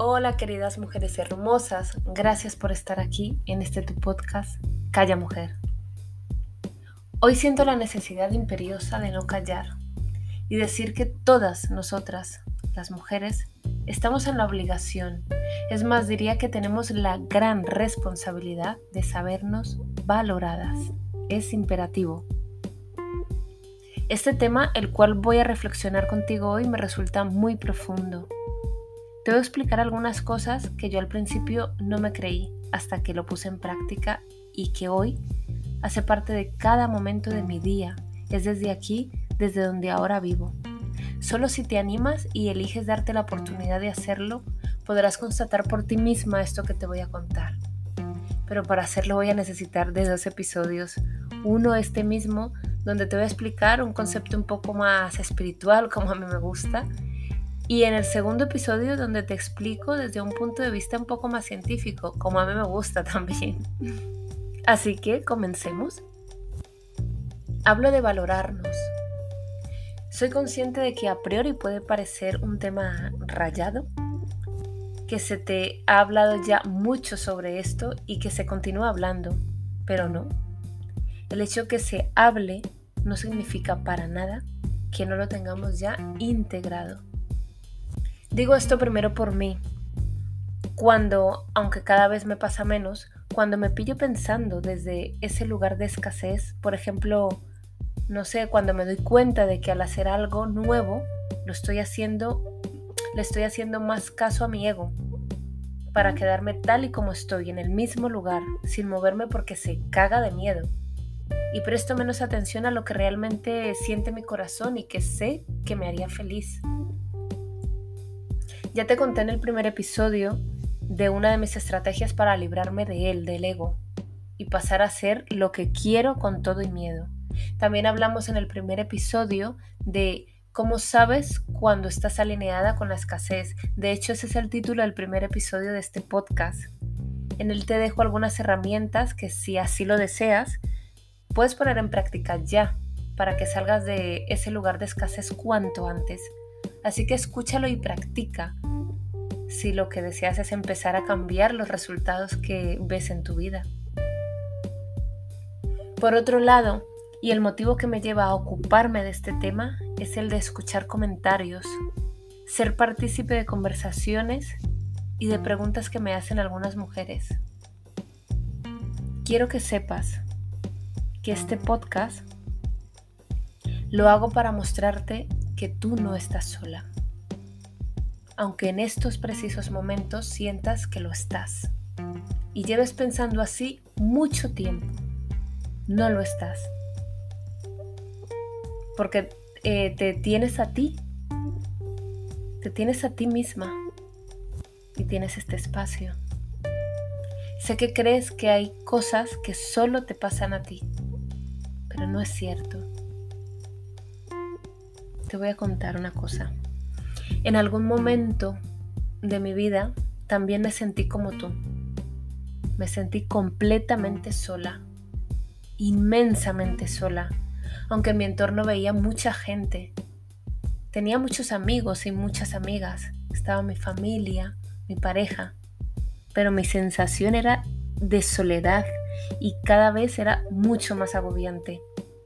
Hola queridas mujeres hermosas, gracias por estar aquí en este tu podcast Calla Mujer. Hoy siento la necesidad imperiosa de no callar y decir que todas nosotras, las mujeres, estamos en la obligación, es más, diría que tenemos la gran responsabilidad de sabernos valoradas. Es imperativo. Este tema, el cual voy a reflexionar contigo hoy, me resulta muy profundo te voy a explicar algunas cosas que yo al principio no me creí hasta que lo puse en práctica y que hoy hace parte de cada momento de mi día. Es desde aquí, desde donde ahora vivo. Solo si te animas y eliges darte la oportunidad de hacerlo, podrás constatar por ti misma esto que te voy a contar. Pero para hacerlo voy a necesitar de dos episodios. Uno este mismo, donde te voy a explicar un concepto un poco más espiritual, como a mí me gusta, y en el segundo episodio donde te explico desde un punto de vista un poco más científico, como a mí me gusta también. Así que comencemos. Hablo de valorarnos. Soy consciente de que a priori puede parecer un tema rayado, que se te ha hablado ya mucho sobre esto y que se continúa hablando, pero no. El hecho que se hable no significa para nada que no lo tengamos ya integrado. Digo esto primero por mí. Cuando, aunque cada vez me pasa menos, cuando me pillo pensando desde ese lugar de escasez, por ejemplo, no sé, cuando me doy cuenta de que al hacer algo nuevo, lo estoy haciendo, le estoy haciendo más caso a mi ego para quedarme tal y como estoy, en el mismo lugar, sin moverme porque se caga de miedo. Y presto menos atención a lo que realmente siente mi corazón y que sé que me haría feliz. Ya te conté en el primer episodio de una de mis estrategias para librarme de él, del ego, y pasar a ser lo que quiero con todo y miedo. También hablamos en el primer episodio de cómo sabes cuando estás alineada con la escasez. De hecho, ese es el título del primer episodio de este podcast. En él te dejo algunas herramientas que si así lo deseas, puedes poner en práctica ya para que salgas de ese lugar de escasez cuanto antes. Así que escúchalo y practica si lo que deseas es empezar a cambiar los resultados que ves en tu vida. Por otro lado, y el motivo que me lleva a ocuparme de este tema es el de escuchar comentarios, ser partícipe de conversaciones y de preguntas que me hacen algunas mujeres. Quiero que sepas que este podcast lo hago para mostrarte que tú no estás sola, aunque en estos precisos momentos sientas que lo estás y lleves pensando así mucho tiempo. No lo estás. Porque eh, te tienes a ti, te tienes a ti misma y tienes este espacio. Sé que crees que hay cosas que solo te pasan a ti, pero no es cierto te voy a contar una cosa. En algún momento de mi vida también me sentí como tú. Me sentí completamente sola, inmensamente sola, aunque en mi entorno veía mucha gente. Tenía muchos amigos y muchas amigas. Estaba mi familia, mi pareja. Pero mi sensación era de soledad y cada vez era mucho más agobiante.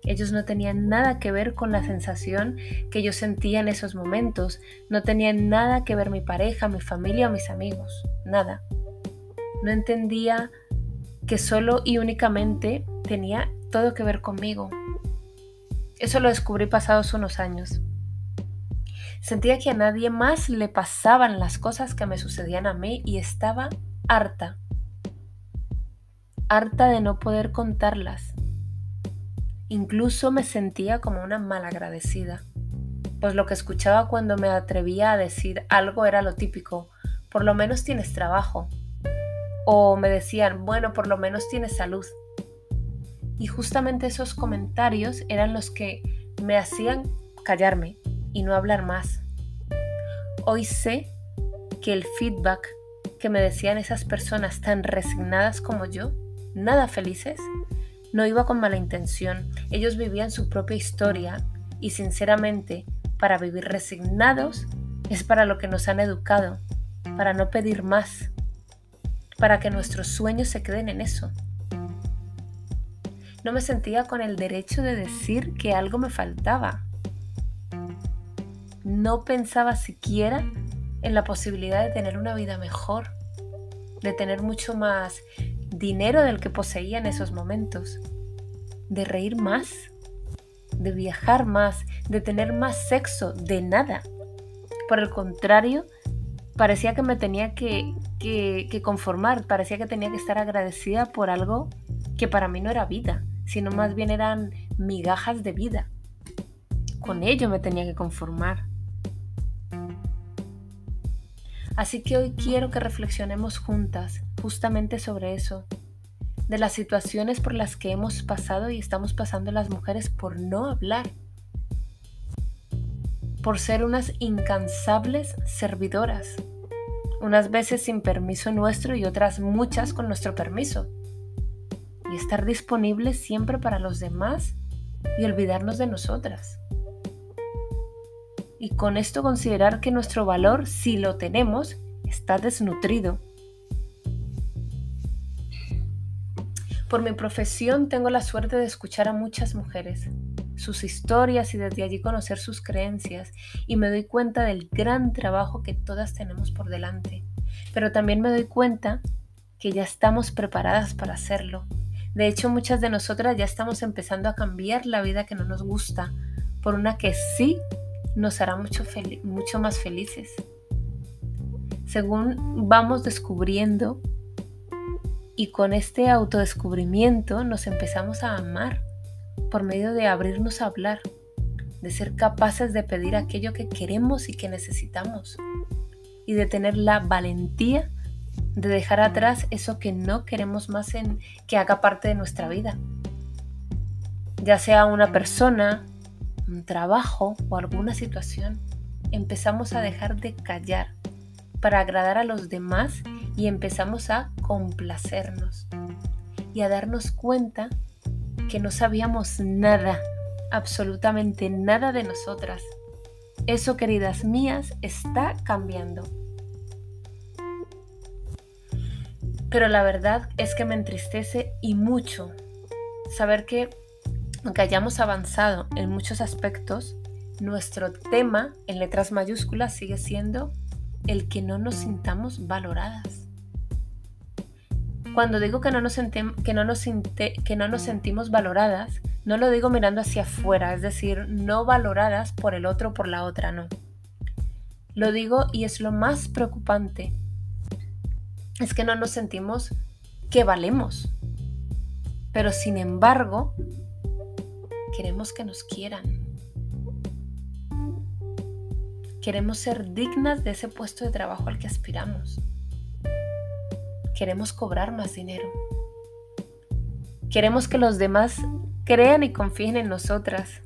Ellos no tenían nada que ver con la sensación que yo sentía en esos momentos. No tenían nada que ver mi pareja, mi familia o mis amigos. Nada. No entendía que solo y únicamente tenía todo que ver conmigo. Eso lo descubrí pasados unos años. Sentía que a nadie más le pasaban las cosas que me sucedían a mí y estaba harta. Harta de no poder contarlas Incluso me sentía como una malagradecida, pues lo que escuchaba cuando me atrevía a decir algo era lo típico, por lo menos tienes trabajo. O me decían, bueno, por lo menos tienes salud. Y justamente esos comentarios eran los que me hacían callarme y no hablar más. Hoy sé que el feedback que me decían esas personas tan resignadas como yo, nada felices, no iba con mala intención, ellos vivían su propia historia y sinceramente, para vivir resignados es para lo que nos han educado. para no pedir más, para que nuestros sueños se queden en eso. No me sentía con el derecho de decir que algo me faltaba. No pensaba siquiera en la posibilidad de tener una vida mejor, de tener mucho más dinero del que poseía en esos momentos, de reír más, de viajar más, de tener más sexo, de nada. Por el contrario, parecía que me tenía que, conformar, parecía que tenía que estar agradecida por algo que para mí no era vida, sino más bien eran migajas de vida. Con ello me tenía que conformar. Así que hoy quiero que reflexionemos juntas justamente sobre eso, de las situaciones por las que hemos pasado y estamos pasando las mujeres por no hablar, por ser unas incansables servidoras, unas veces sin permiso nuestro y otras muchas con nuestro permiso, y estar disponibles siempre para los demás y olvidarnos de nosotras. Y con esto considerar que nuestro valor, si lo tenemos, está desnutrido. Por mi profesión tengo la suerte de escuchar a muchas mujeres, sus historias y desde allí conocer sus creencias y me doy cuenta del gran trabajo que todas tenemos por delante. Pero también me doy cuenta que ya estamos preparadas para hacerlo. De hecho, muchas de nosotras ya estamos empezando a cambiar la vida que no nos gusta por una que sí nos hará mucho, mucho más felices. Según vamos descubriendo y con este autodescubrimiento nos empezamos a amar por medio de abrirnos a hablar, de ser capaces de pedir aquello que queremos y que necesitamos y de tener la valentía de dejar atrás eso que no queremos más que haga parte de nuestra vida. Ya sea una persona, un trabajo o alguna situación, empezamos a dejar de callar para agradar a los demás y empezamos a complacernos y a darnos cuenta que no sabíamos nada, absolutamente nada de nosotras. Eso, queridas mías, está cambiando. Pero la verdad es que me entristece y mucho saber que aunque hayamos avanzado en muchos aspectos, nuestro tema en letras mayúsculas sigue siendo el que no nos sintamos valoradas. Cuando digo que no nos, que no nos, que no nos sentimos valoradas, no lo digo mirando hacia afuera, es decir, no valoradas por el otro o por la otra, no. Lo digo y es lo más preocupante, es que no nos sentimos que valemos. Pero sin embargo, Queremos que nos quieran. Queremos ser dignas de ese puesto de trabajo al que aspiramos. Queremos cobrar más dinero. Queremos que los demás crean y confíen en nosotras.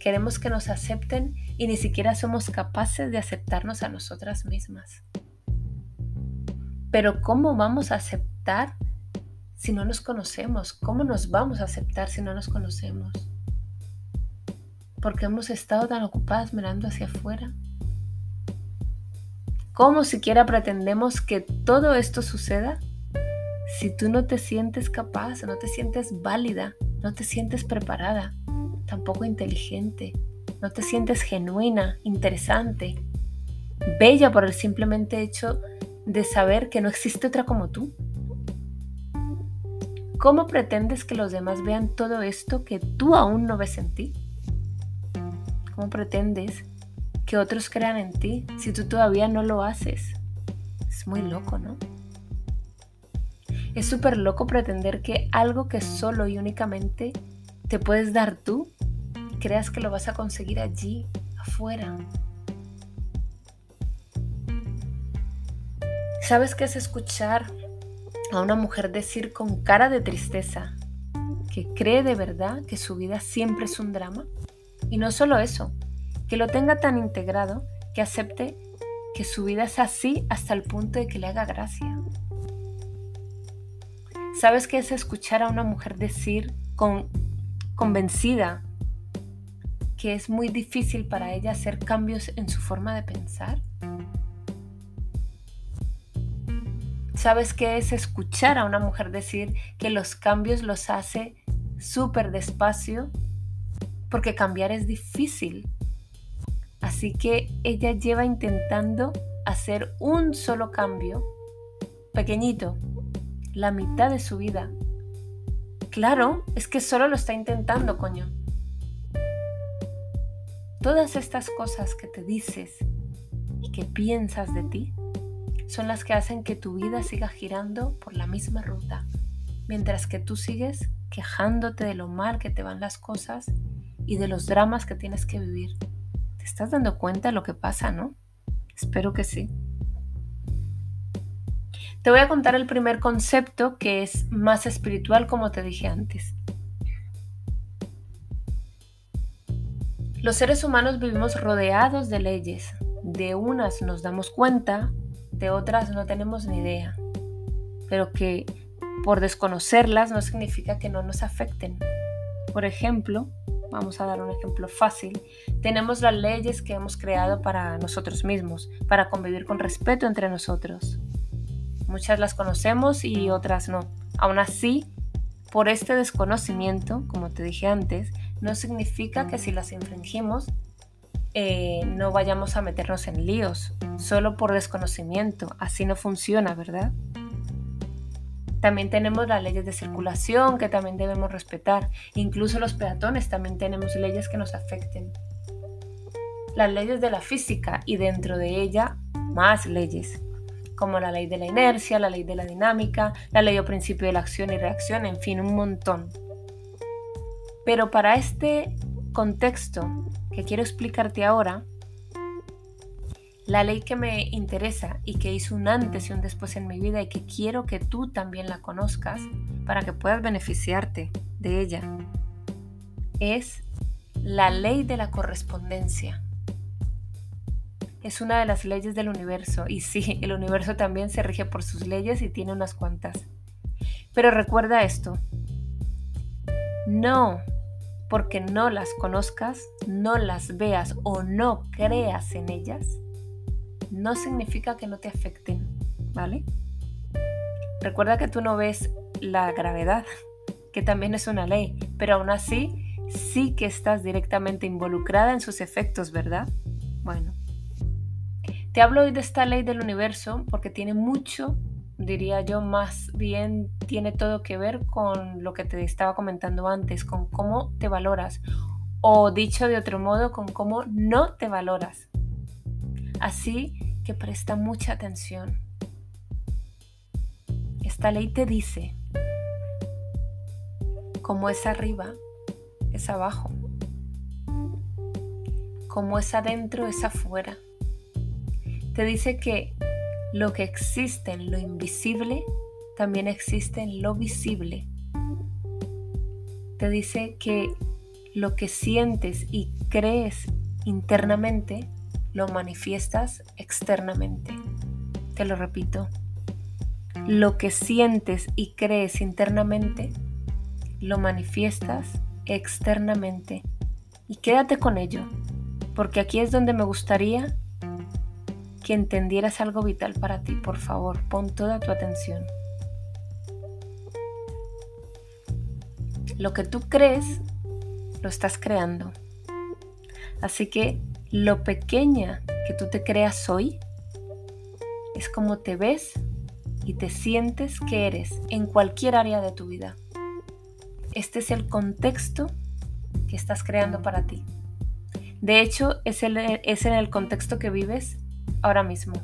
Queremos que nos acepten y ni siquiera somos capaces de aceptarnos a nosotras mismas. Pero ¿cómo vamos a aceptar si no nos conocemos? ¿Cómo nos vamos a aceptar si no nos conocemos? Porque hemos estado tan ocupadas mirando hacia afuera. ¿Cómo siquiera pretendemos que todo esto suceda si tú no te sientes capaz, no te sientes válida, no te sientes preparada, tampoco inteligente, no te sientes genuina, interesante, bella por el simplemente hecho de saber que no existe otra como tú? ¿Cómo pretendes que los demás vean todo esto que tú aún no ves en ti? ¿Cómo pretendes que otros crean en ti si tú todavía no lo haces? Es muy loco, ¿no? Es súper loco pretender que algo que solo y únicamente te puedes dar tú, creas que lo vas a conseguir allí, afuera. ¿Sabes qué es escuchar a una mujer decir con cara de tristeza que cree de verdad que su vida siempre es un drama. Y no solo eso, que lo tenga tan integrado que acepte que su vida es así hasta el punto de que le haga gracia. ¿Sabes qué es escuchar a una mujer decir con convencida que es muy difícil para ella hacer cambios en su forma de pensar? ¿Sabes qué es escuchar a una mujer decir que los cambios los hace súper despacio? Porque cambiar es difícil. Así que ella lleva intentando hacer un solo cambio, pequeñito, la mitad de su vida. Claro, es que solo lo está intentando, coño. Todas estas cosas que te dices y que piensas de ti son las que hacen que tu vida siga girando por la misma ruta, mientras que tú sigues quejándote de lo mal que te van las cosas y de los dramas que tienes que vivir. ¿Te estás dando cuenta de lo que pasa, no? Espero que sí. Te voy a contar el primer concepto que es más espiritual como te dije antes. Los seres humanos vivimos rodeados de leyes. De unas nos damos cuenta, de otras no tenemos ni idea. Pero que por desconocerlas no significa que no nos afecten. Por ejemplo, vamos a dar un ejemplo fácil, tenemos las leyes que hemos creado para nosotros mismos, para convivir con respeto entre nosotros. Muchas las conocemos y otras no. Aún así, por este desconocimiento, como te dije antes, no significa que si las infringimos eh, no vayamos a meternos en líos, solo por desconocimiento. Así no funciona, ¿verdad? También tenemos las leyes de circulación que también debemos respetar. Incluso los peatones también tenemos leyes que nos afecten. Las leyes de la física y dentro de ella más leyes como la ley de la inercia, la ley de la dinámica, la ley o principio de la acción y reacción, en fin, un montón. Pero para este contexto que quiero explicarte ahora, la ley que me interesa y que hizo un antes y un después en mi vida y que quiero que tú también la conozcas para que puedas beneficiarte de ella, es la ley de la correspondencia es una de las leyes del universo. Y sí, el universo también se rige por sus leyes y tiene unas cuantas. Pero recuerda esto. No porque no las conozcas, no las veas o no creas en ellas, no significa que no te afecten, ¿vale? Recuerda que tú no ves la gravedad, que también es una ley, pero aún así sí que estás directamente involucrada en sus efectos, ¿verdad? Bueno, te hablo hoy de esta ley del universo porque tiene mucho, diría yo, más bien tiene todo que ver con lo que te estaba comentando antes, con cómo te valoras o dicho de otro modo, con cómo no te valoras. Así que presta mucha atención. Esta ley te dice, como es arriba, es abajo. Como es adentro, es afuera te dice que lo que existe en lo invisible también existe en lo visible. Te dice que lo que sientes y crees internamente lo manifiestas externamente. Te lo repito. Lo que sientes y crees internamente lo manifiestas externamente. Y quédate con ello, porque aquí es donde me gustaría que entendieras algo vital para ti. Por favor, pon toda tu atención. Lo que tú crees, lo estás creando. Así que lo pequeña que tú te creas hoy es como te ves y te sientes que eres en cualquier área de tu vida. Este es el contexto que estás creando para ti. De hecho, es, es en el contexto que vives ahora mismo,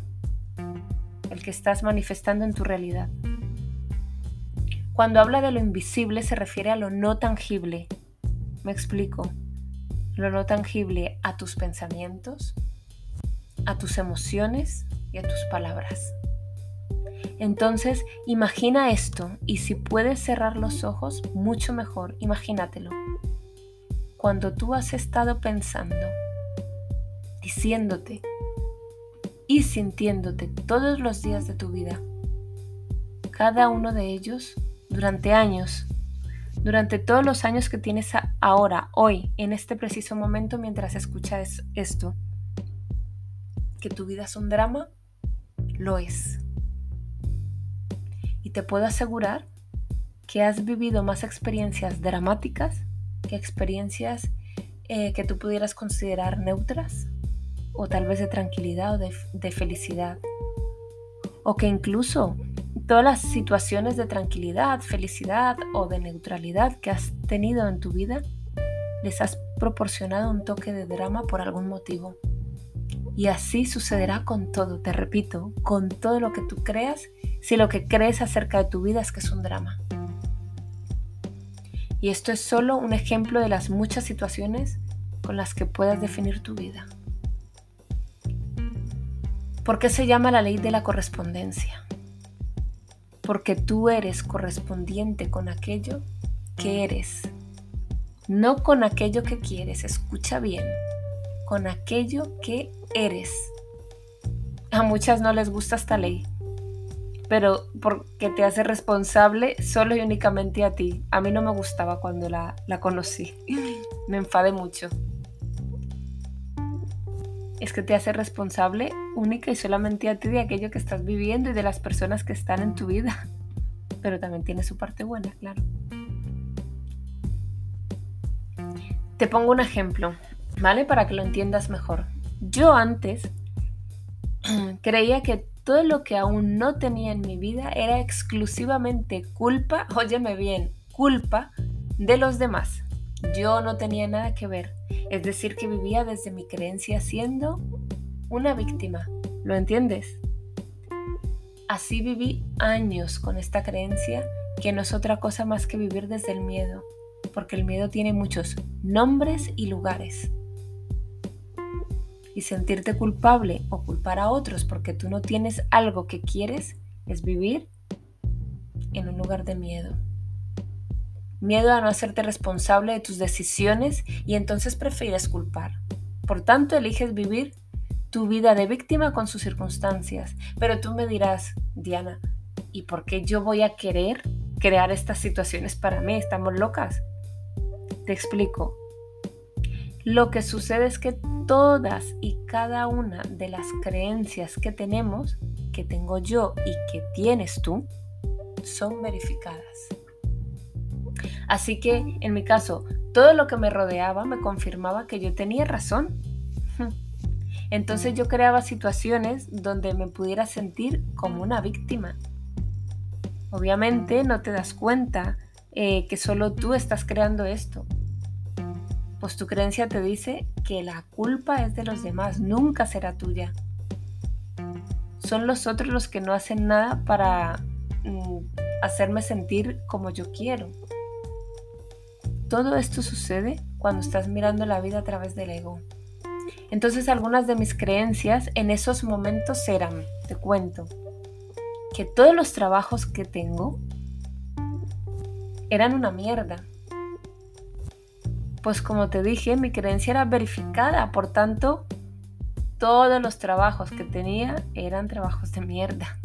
el que estás manifestando en tu realidad. Cuando habla de lo invisible se refiere a lo no tangible. Me explico. Lo no tangible a tus pensamientos, a tus emociones y a tus palabras. Entonces, imagina esto y si puedes cerrar los ojos, mucho mejor, imagínatelo. Cuando tú has estado pensando, diciéndote, y sintiéndote todos los días de tu vida. Cada uno de ellos durante años, durante todos los años que tienes ahora, hoy, en este preciso momento mientras escuchas esto. Que tu vida es un drama, lo es. Y te puedo asegurar que has vivido más experiencias dramáticas que experiencias eh, que tú pudieras considerar neutras o tal vez de tranquilidad o de, de felicidad. O que incluso todas las situaciones de tranquilidad, felicidad o de neutralidad que has tenido en tu vida les has proporcionado un toque de drama por algún motivo. Y así sucederá con todo, te repito, con todo lo que tú creas, si lo que crees acerca de tu vida es que es un drama. Y esto es solo un ejemplo de las muchas situaciones con las que puedas definir tu vida. ¿Por qué se llama la ley de la correspondencia? Porque tú eres correspondiente con aquello que eres no con aquello que quieres, escucha bien, con aquello que eres. A muchas no les gusta esta ley, pero porque te hace responsable solo y únicamente a ti. A mí no me gustaba cuando la, la conocí, me enfadé mucho. Es que te hace responsable única y solamente a ti de aquello que estás viviendo y de las personas que están en tu vida. Pero también tiene su parte buena, claro. Te pongo un ejemplo, ¿vale? Para que lo entiendas mejor. Yo antes creía que todo lo que aún no tenía en mi vida era exclusivamente culpa, óyeme bien, culpa de los demás. Yo no tenía nada que ver. Es decir, que vivía desde mi creencia siendo una víctima. ¿Lo entiendes? Así viví años con esta creencia que no es otra cosa más que vivir desde el miedo porque el miedo tiene muchos nombres y lugares. Y sentirte culpable o culpar a otros porque tú no tienes algo que quieres es vivir en un lugar de miedo. Miedo a no hacerte responsable de tus decisiones y entonces prefieres culpar. Por tanto, eliges vivir tu vida de víctima con sus circunstancias. Pero tú me dirás, Diana, ¿y por qué yo voy a querer crear estas situaciones para mí? ¿Estamos locas? Te explico. Lo que sucede es que todas y cada una de las creencias que tenemos, que tengo yo y que tienes tú, son verificadas. Así que, en mi caso, todo lo que me rodeaba me confirmaba que yo tenía razón. Entonces yo creaba situaciones donde me pudiera sentir como una víctima. Obviamente no te das cuenta eh, que solo tú estás creando esto pues tu creencia te dice que la culpa es de los demás, nunca será tuya. Son los otros los que no hacen nada para mm, hacerme sentir como yo quiero. Todo esto sucede cuando estás mirando la vida a través del ego. Entonces algunas de mis creencias en esos momentos eran, te cuento, que todos los trabajos que tengo eran una mierda pues como te dije, mi creencia era verificada, por tanto, todos los trabajos que tenía eran trabajos de mierda.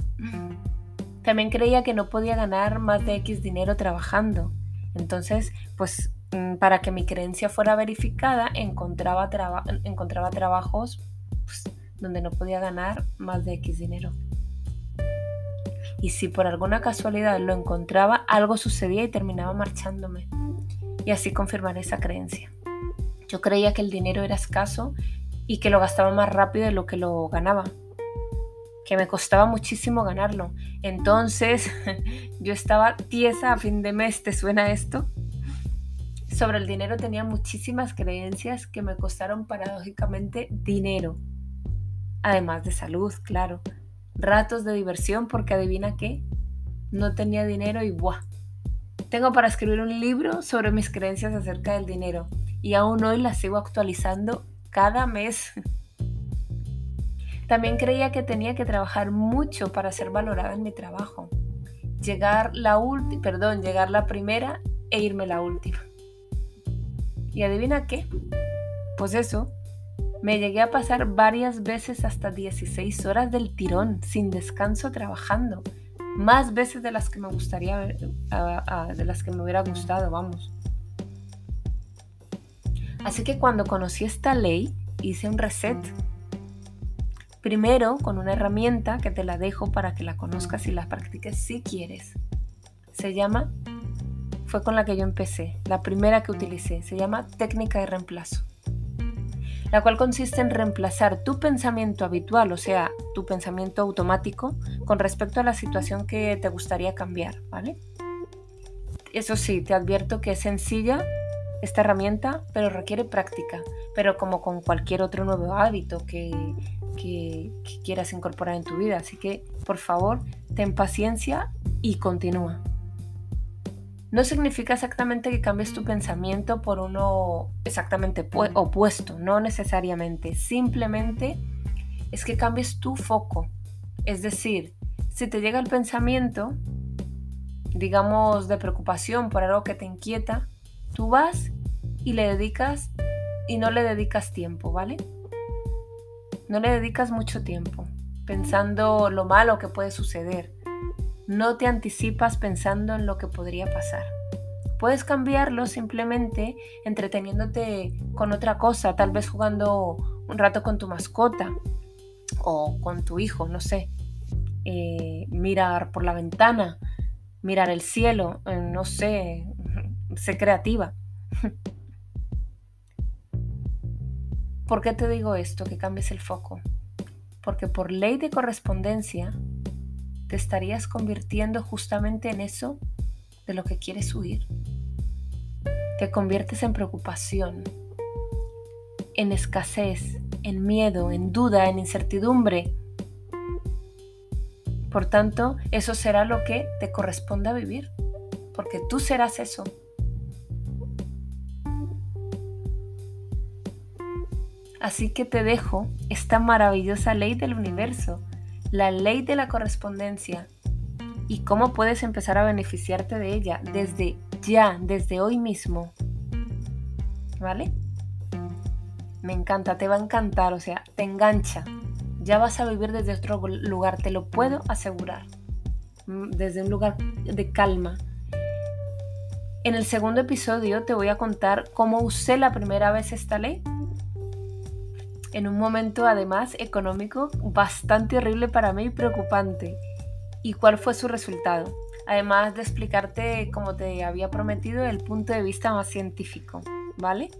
También creía que no podía ganar más de X dinero trabajando. Entonces, pues mm, para que mi creencia fuera verificada, encontraba, encontraba trabajos pues, donde no podía ganar más de X dinero. Y si por alguna casualidad lo encontraba, algo sucedía y terminaba marchándome y así confirmar esa creencia. Yo creía que el dinero era escaso y que lo gastaba más rápido de lo que lo ganaba, que me costaba muchísimo ganarlo. Entonces yo estaba tiesa a fin de mes, ¿te suena esto? Sobre el dinero tenía muchísimas creencias que me costaron paradójicamente dinero, además de salud, claro. Ratos de diversión porque adivina qué, no tenía dinero y ¡buah! Tengo para escribir un libro sobre mis creencias acerca del dinero y aún hoy las sigo actualizando cada mes. También creía que tenía que trabajar mucho para ser valorada en mi trabajo. Llegar la última, perdón, llegar la primera e irme la última. ¿Y adivina qué? Pues eso, me llegué a pasar varias veces hasta 16 horas del tirón, sin descanso trabajando más veces de las que me gustaría, de las que me hubiera gustado, vamos. Así que cuando conocí esta ley, hice un reset. Primero con una herramienta que te la dejo para que la conozcas y la practiques si quieres. Se llama, fue con la que yo empecé, la primera que utilicé, se llama técnica de reemplazo la cual consiste en reemplazar tu pensamiento habitual, o sea, tu pensamiento automático, con respecto a la situación que te gustaría cambiar, ¿vale? Eso sí, te advierto que es sencilla esta herramienta, pero requiere práctica, pero como con cualquier otro nuevo hábito que, que, que quieras incorporar en tu vida. Así que, por favor, ten paciencia y continúa. No significa exactamente que cambies tu pensamiento por uno exactamente opuesto, no necesariamente. Simplemente es que cambies tu foco. Es decir, si te llega el pensamiento, digamos, de preocupación por algo que te inquieta, tú vas y le dedicas y no le dedicas tiempo, ¿vale? No le dedicas mucho tiempo pensando lo malo que puede suceder no te anticipas pensando en lo que podría pasar. Puedes cambiarlo simplemente entreteniéndote con otra cosa, tal vez jugando un rato con tu mascota o con tu hijo, no sé. Eh, mirar por la ventana, mirar el cielo, eh, no sé, sé creativa. ¿Por qué te digo esto? Que cambies el foco. Porque por ley de correspondencia, te estarías convirtiendo justamente en eso de lo que quieres huir. Te conviertes en preocupación, en escasez, en miedo, en duda, en incertidumbre. Por tanto, eso será lo que te corresponda vivir, porque tú serás eso. Así que te dejo esta maravillosa ley del universo la ley de la correspondencia y cómo puedes empezar a beneficiarte de ella desde ya, desde hoy mismo. ¿Vale? Me encanta, te va a encantar, o sea, te engancha. Ya vas a vivir desde otro lugar, te lo puedo asegurar. Mm, desde un lugar de calma. En el segundo episodio te voy a contar cómo usé la primera vez esta ley en un momento además económico bastante horrible para mí y preocupante. ¿Y cuál fue su resultado? Además de explicarte, como te había prometido, el punto de vista más científico, ¿vale?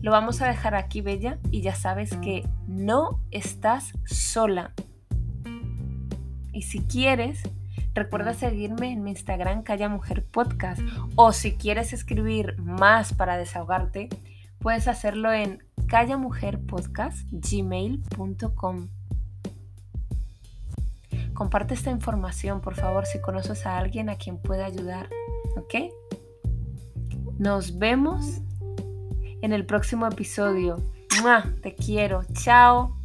Lo vamos a dejar aquí, Bella, y ya sabes que no estás sola. Y si quieres, recuerda seguirme en mi Instagram Calla Mujer Podcast. O si quieres escribir más para desahogarte, puedes hacerlo en callamujerpodcast.gmail.com Comparte esta información, por favor, si conoces a alguien a quien pueda ayudar. ¿Ok? Nos vemos en el próximo episodio. Te quiero. Chao.